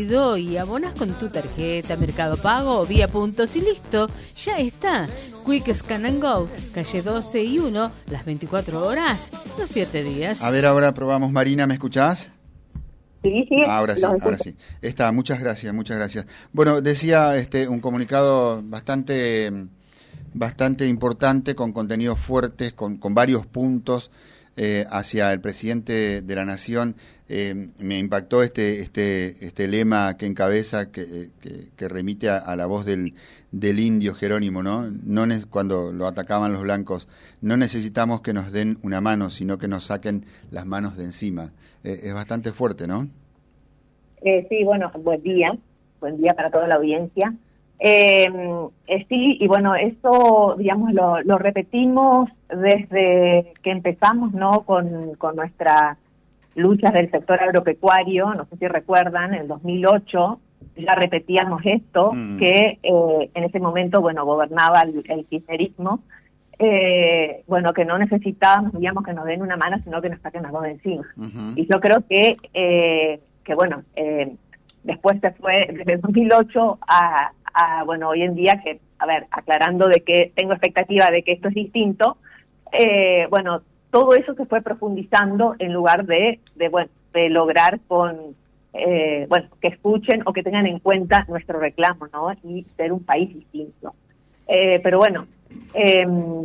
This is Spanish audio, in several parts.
y abonas con tu tarjeta Mercado Pago o vía puntos y listo, ya está. Quick Scan and Go, calle 12 y 1, las 24 horas, los 7 días. A ver, ahora probamos. Marina, ¿me escuchás? Sí, sí. Ahora sí, ahora sí. Está, muchas gracias, muchas gracias. Bueno, decía este un comunicado bastante bastante importante con contenidos fuertes, con, con varios puntos eh, hacia el presidente de la nación. Eh, me impactó este, este, este lema que encabeza, que, que, remite a, la voz del, del indio Jerónimo, ¿no? no cuando lo atacaban los blancos, no necesitamos que nos den una mano, sino que nos saquen las manos de encima. Eh, es bastante fuerte, ¿no? sí, bueno, buen día, buen día para toda la audiencia. Eh, sí, y bueno, eso, digamos, lo, lo, repetimos desde que empezamos, ¿no? Con, con nuestra lucha del sector agropecuario, no sé si recuerdan, en el 2008 ya repetíamos esto, mm. que eh, en ese momento, bueno, gobernaba el, el kirchnerismo, eh, bueno, que no necesitábamos, digamos, que nos den una mano, sino que nos saquen las dos de encima. Y yo creo que, eh, que bueno, eh, después se fue desde el 2008 a, bueno, hoy en día que, a ver, aclarando de que tengo expectativa de que esto es distinto, eh, bueno, todo eso se fue profundizando en lugar de, de bueno, de lograr con, eh, bueno, que escuchen o que tengan en cuenta nuestro reclamo, ¿no? Y ser un país distinto. Eh, pero bueno, em,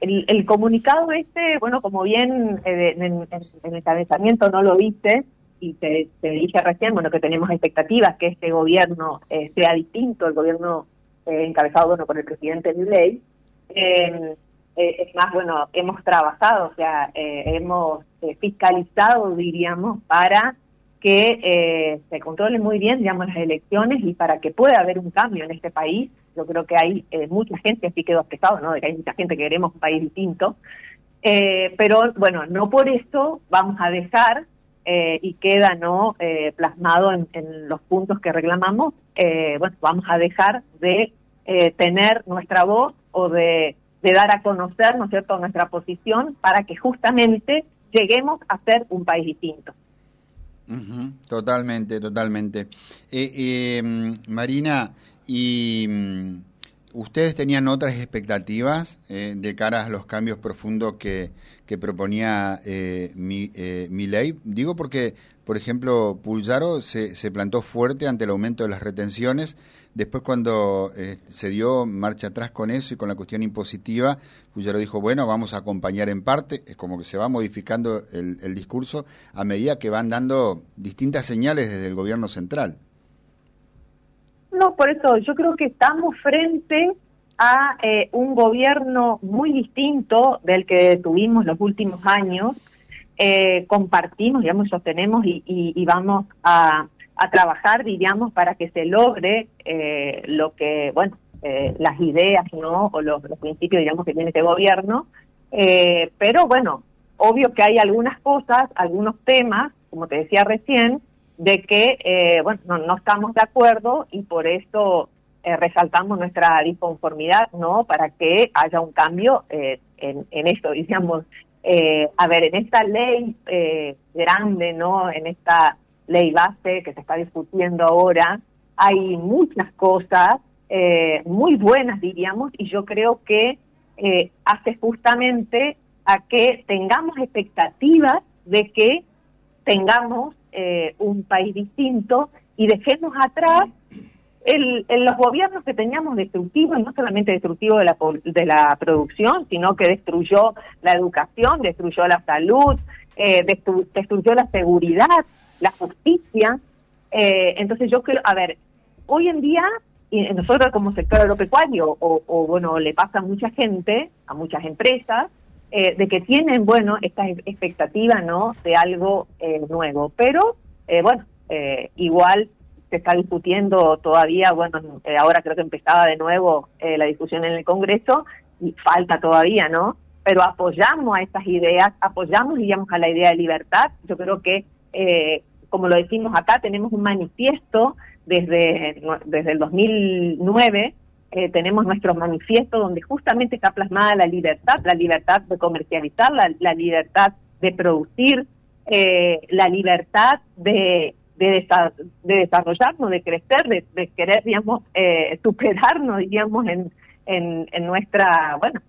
el, comunicado este, bueno, como bien en, en, el encabezamiento no lo viste, y te, dije recién, bueno, que tenemos expectativas que este gobierno eh, sea distinto, el gobierno eh, encabezado, bueno, por el presidente Milei. Eh, es más, bueno, hemos trabajado, o sea, hemos fiscalizado, diríamos, para que se controlen muy bien, digamos, las elecciones y para que pueda haber un cambio en este país. Yo creo que hay mucha gente, así quedó expresado, ¿no? De que hay mucha gente que queremos un país distinto. pero bueno, no por eso vamos a dejar eh, y queda no eh, plasmado en, los puntos que reclamamos, eh, bueno, vamos a dejar de tener nuestra voz o de, dar a conocer, ¿no es cierto?, nuestra posición para que justamente lleguemos a ser un país distinto. Totalmente, totalmente. Marina, y mm, ¿Ustedes tenían otras expectativas eh, de cara a los cambios profundos que, que proponía eh, mi, eh, ley? Digo porque, por ejemplo, Pulsaro se, se, plantó fuerte ante el aumento de las retenciones. Después, cuando eh, se dio marcha atrás con eso y con la cuestión impositiva, Pulsaro dijo, bueno, vamos a acompañar en parte. Es como que se va modificando el, el discurso a medida que van dando distintas señales desde el gobierno central. No, por eso yo creo que estamos frente a eh, un gobierno muy distinto del que tuvimos los últimos años. Eh, compartimos, digamos, sostenemos y, y, vamos a, a, trabajar, diríamos, para que se logre eh, lo que, bueno, las ideas, ¿no? O los, los, principios, digamos, que tiene este gobierno. pero bueno, obvio que hay algunas cosas, algunos temas, como te decía recién, de que, eh, bueno, no, estamos de acuerdo y por eso eh, resaltamos nuestra disconformidad, ¿no? Para que haya un cambio eh, en, en esto, digamos. a ver, en esta ley grande, ¿no? En esta ley base que se está discutiendo ahora, hay muchas cosas muy buenas, diríamos, y yo creo que hace justamente a que tengamos expectativas de que tengamos eh, un país distinto y dejemos atrás el, los gobiernos que teníamos destructivos, no solamente destructivos de la, de la producción, sino que destruyó la educación, destruyó la salud, eh, destruyó la seguridad, la justicia. Eh, entonces yo creo, a ver, hoy en día, y nosotros como sector agropecuario, o, o bueno, le pasa a mucha gente, a muchas empresas, eh, de que tienen, bueno, esta expectativa, ¿no?, de algo eh, nuevo. Pero, eh, bueno, igual se está discutiendo todavía, bueno, ahora creo que empezaba de nuevo la discusión en el Congreso y falta todavía, ¿no? Pero apoyamos a estas ideas, apoyamos, digamos, a la idea de libertad. Yo creo que, como lo decimos acá, tenemos un manifiesto desde, desde el 2009 eh, tenemos nuestro manifiesto donde justamente está plasmada la libertad, la libertad de comercializar, la, libertad de producir, eh, la libertad de, de, de desarrollarnos, de crecer, de, querer, digamos, eh, superarnos, digamos, en, en, nuestra, bueno,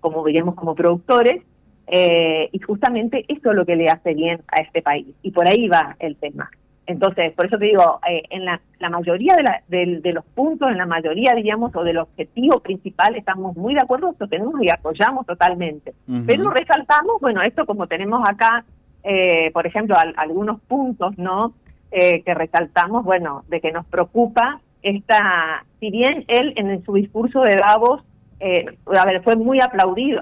como diríamos como productores, eh, y justamente eso es lo que le hace bien a este país. Y por ahí va el tema. Entonces, por eso te digo, eh, en la, la mayoría de, la, de, los puntos, en la mayoría, digamos, o del objetivo principal, estamos muy de acuerdo, tenemos y apoyamos totalmente. Pero resaltamos, bueno, esto como tenemos acá, eh, por ejemplo, algunos puntos, ¿no? Eh, que resaltamos, bueno, de que nos preocupa esta, si bien él en su discurso de Davos, a ver, fue muy aplaudido,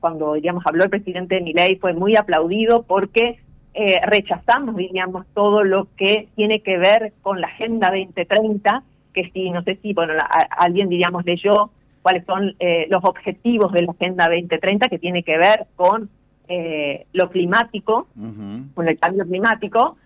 cuando, digamos, habló el presidente de Milei, fue muy aplaudido porque eh, rechazamos, diríamos, todo lo que tiene que ver con la Agenda 2030, que si, no sé si, bueno, alguien, diríamos, leyó cuáles son eh, los objetivos de la Agenda 2030, que tiene que ver con eh, lo climático, con el cambio climático.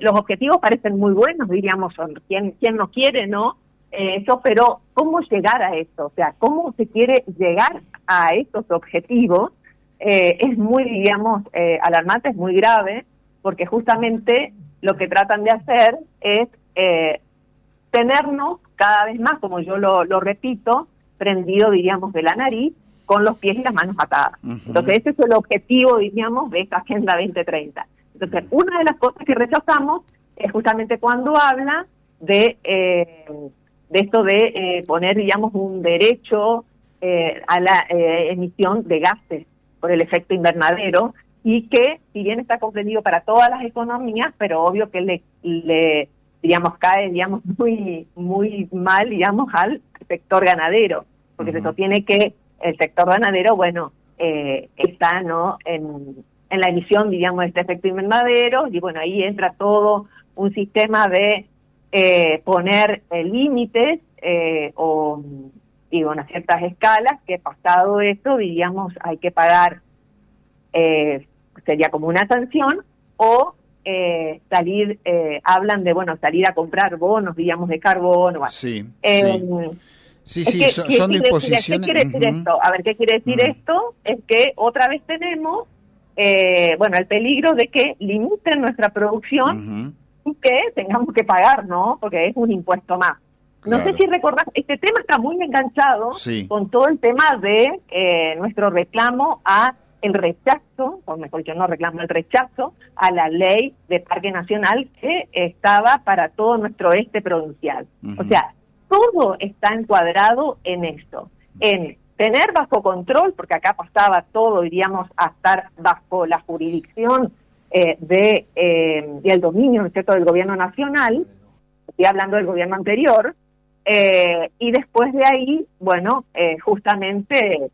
los objetivos parecen muy buenos, diríamos, son quien, quien no quiere, ¿no? eso, pero ¿cómo llegar a eso? O sea, ¿cómo se quiere llegar a estos objetivos? Eh, es muy, digamos, eh, alarmante, es muy grave, porque justamente lo que tratan de hacer es eh, tenernos cada vez más, como yo lo, repito, prendido, diríamos, de la nariz, con los pies y las manos atadas. Entonces, ese es el objetivo, diríamos, de esta Agenda 2030. Entonces, una de las cosas que rechazamos es justamente cuando habla de, de esto de poner, digamos, un derecho a la emisión de gases por el efecto invernadero y que si bien está comprendido para todas las economías, pero obvio que le, le digamos cae digamos muy muy mal digamos al sector ganadero, porque se sostiene que el sector ganadero, bueno, eh, está no en, en la emisión digamos de este efecto invernadero y bueno ahí entra todo un sistema de eh, poner eh, límites o digo, en ciertas escalas, que pasado eso, diríamos, hay que pagar, eh, sería como una sanción, o eh, salir, eh, hablan de, bueno, salir a comprar bonos, digamos, de carbono. Sí, sí. Sí, son, disposiciones. ¿Qué quiere decir esto? A ver, ¿qué quiere decir esto? Es que otra vez tenemos, bueno, el peligro de que limiten nuestra producción y que tengamos que pagar, ¿no? Porque es un impuesto más. No sé si recordás, este tema está muy enganchado con todo el tema de eh, nuestro reclamo a el rechazo, o mejor yo no reclamo el rechazo, a la ley de Parque Nacional que estaba para todo nuestro este provincial. O sea, todo está encuadrado en esto, en tener bajo control, porque acá pasaba todo, diríamos, a estar bajo la jurisdicción eh, de eh, del dominio, ¿no cierto?, del gobierno nacional, estoy hablando del gobierno anterior, eh, y después de ahí, bueno, eh, justamente,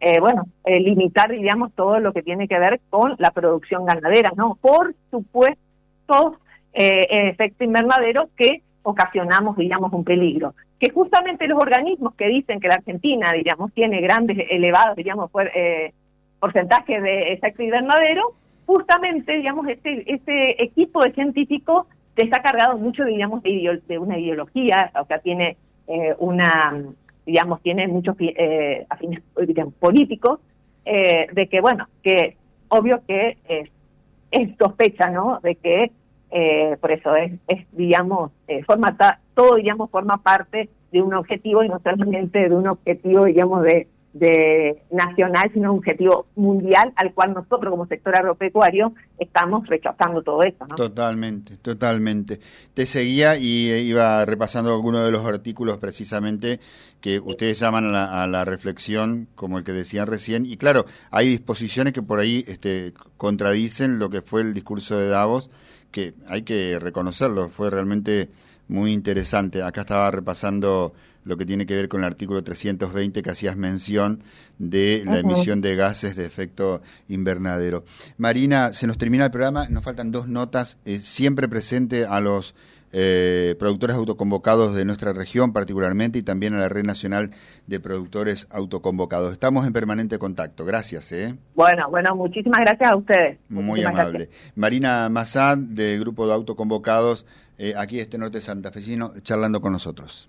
eh, bueno, limitar, digamos, todo lo que tiene que ver con la producción ganadera, ¿no? Por supuesto, efecto invernadero que ocasionamos, digamos, un peligro. Que justamente los organismos que dicen que la Argentina, digamos, tiene grandes, elevados, digamos, porcentajes de efecto invernadero, justamente, digamos, este, este equipo de científicos está cargado mucho, digamos, de, de una ideología, o sea, tiene eh, una, digamos, tiene muchos eh, afines políticos, eh, de que, bueno, que obvio que es, es sospecha, ¿no? De que, eh, por eso es, es digamos, forma todo, digamos, forma parte de un objetivo y no solamente de un objetivo, digamos, de de nacional, sino un objetivo mundial al cual nosotros como sector agropecuario estamos rechazando todo eso. ¿no? Totalmente, totalmente. Te seguía y eh, iba repasando algunos de los artículos precisamente que ustedes llaman a la, reflexión, como el que decían recién, y claro, hay disposiciones que por ahí este, contradicen lo que fue el discurso de Davos, que hay que reconocerlo, fue realmente muy interesante. Acá estaba repasando lo que tiene que ver con el artículo 320 que hacías mención de la emisión de gases de efecto invernadero. Marina, se nos termina el programa, nos faltan dos notas, eh, siempre presente a los eh, productores autoconvocados de nuestra región particularmente y también a la Red Nacional de Productores Autoconvocados. Estamos en permanente contacto. Gracias. ¿eh? Bueno, bueno, muchísimas gracias a ustedes. Muy amable. Marina Mazad, del Grupo de Autoconvocados, eh, aquí este Norte Santafesino, charlando con nosotros.